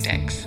my.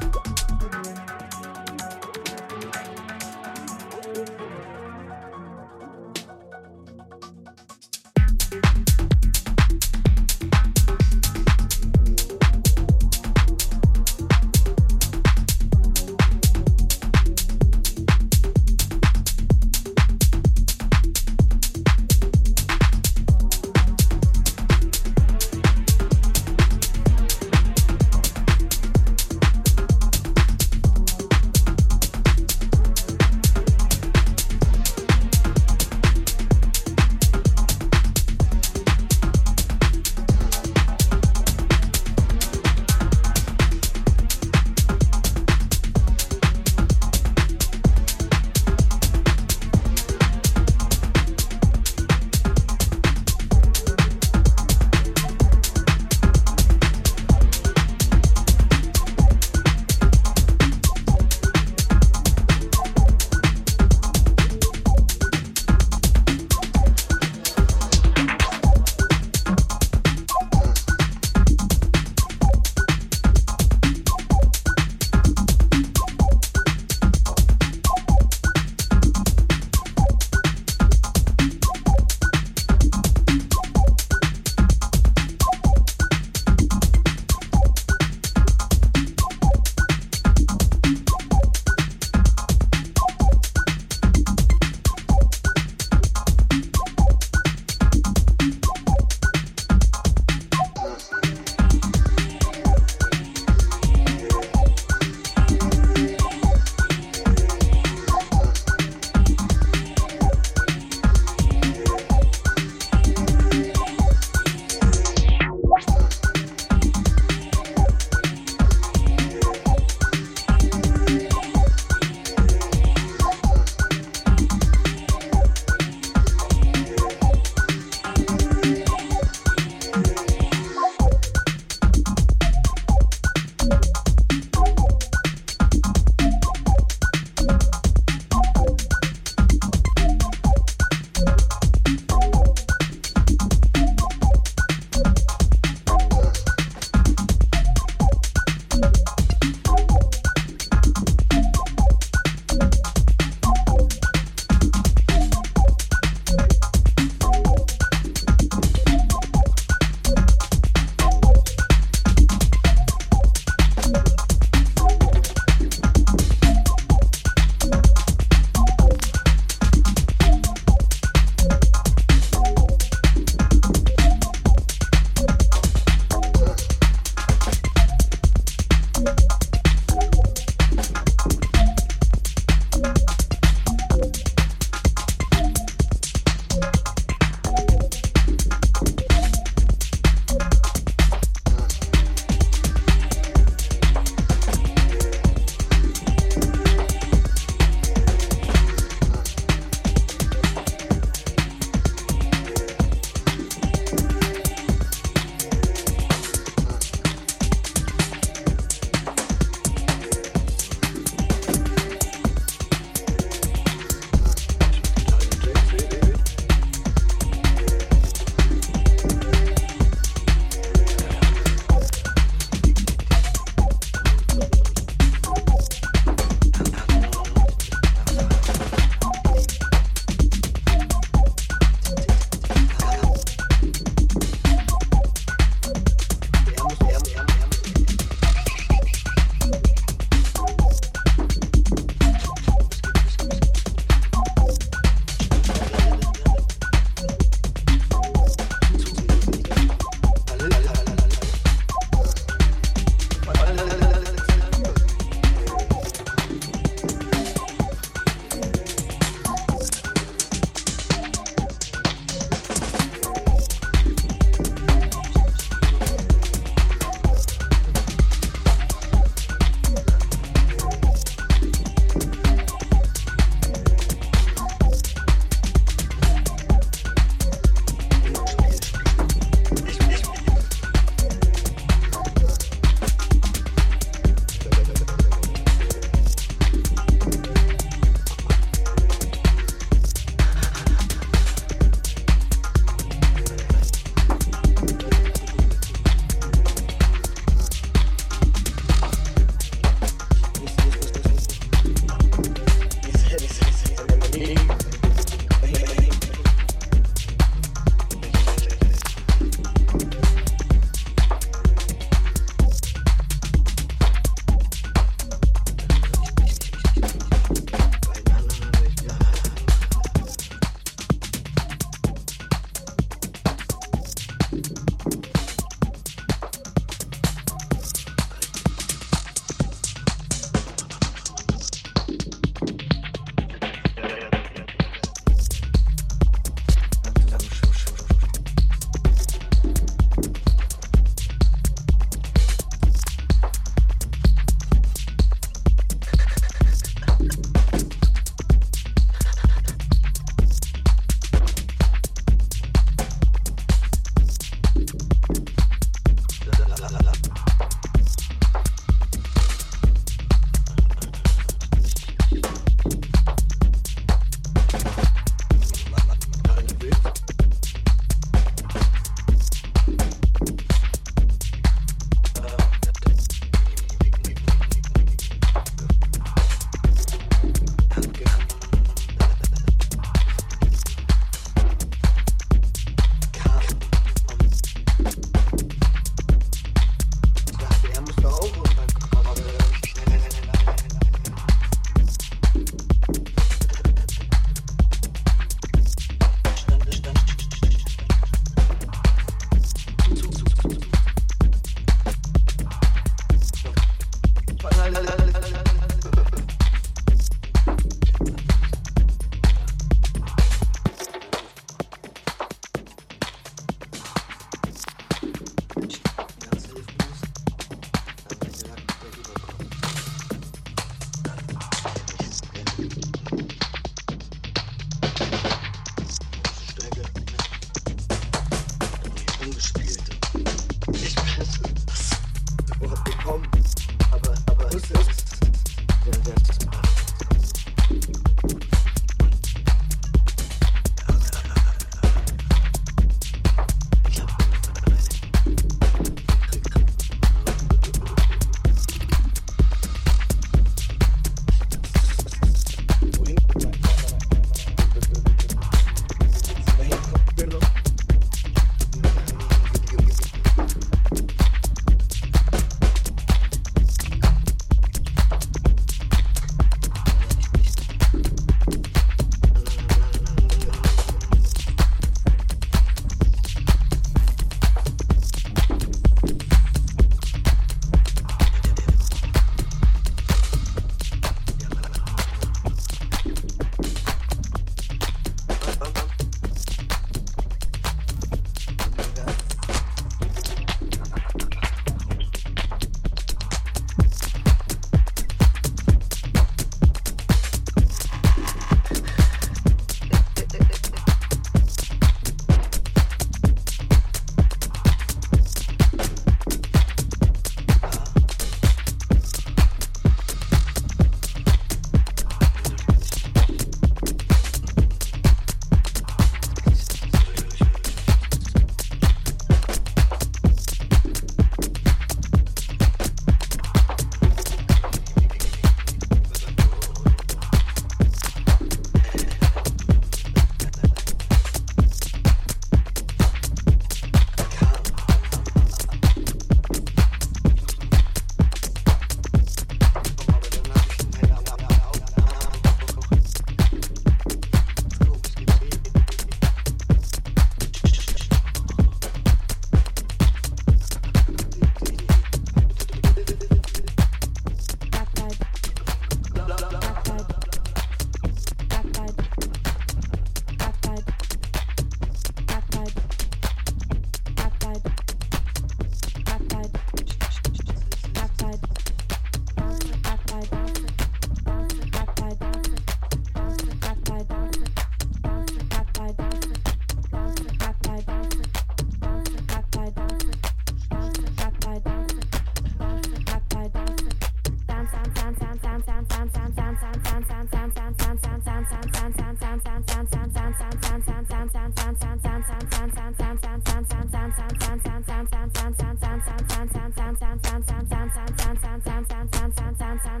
Where you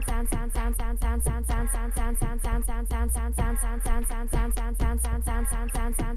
bounce that,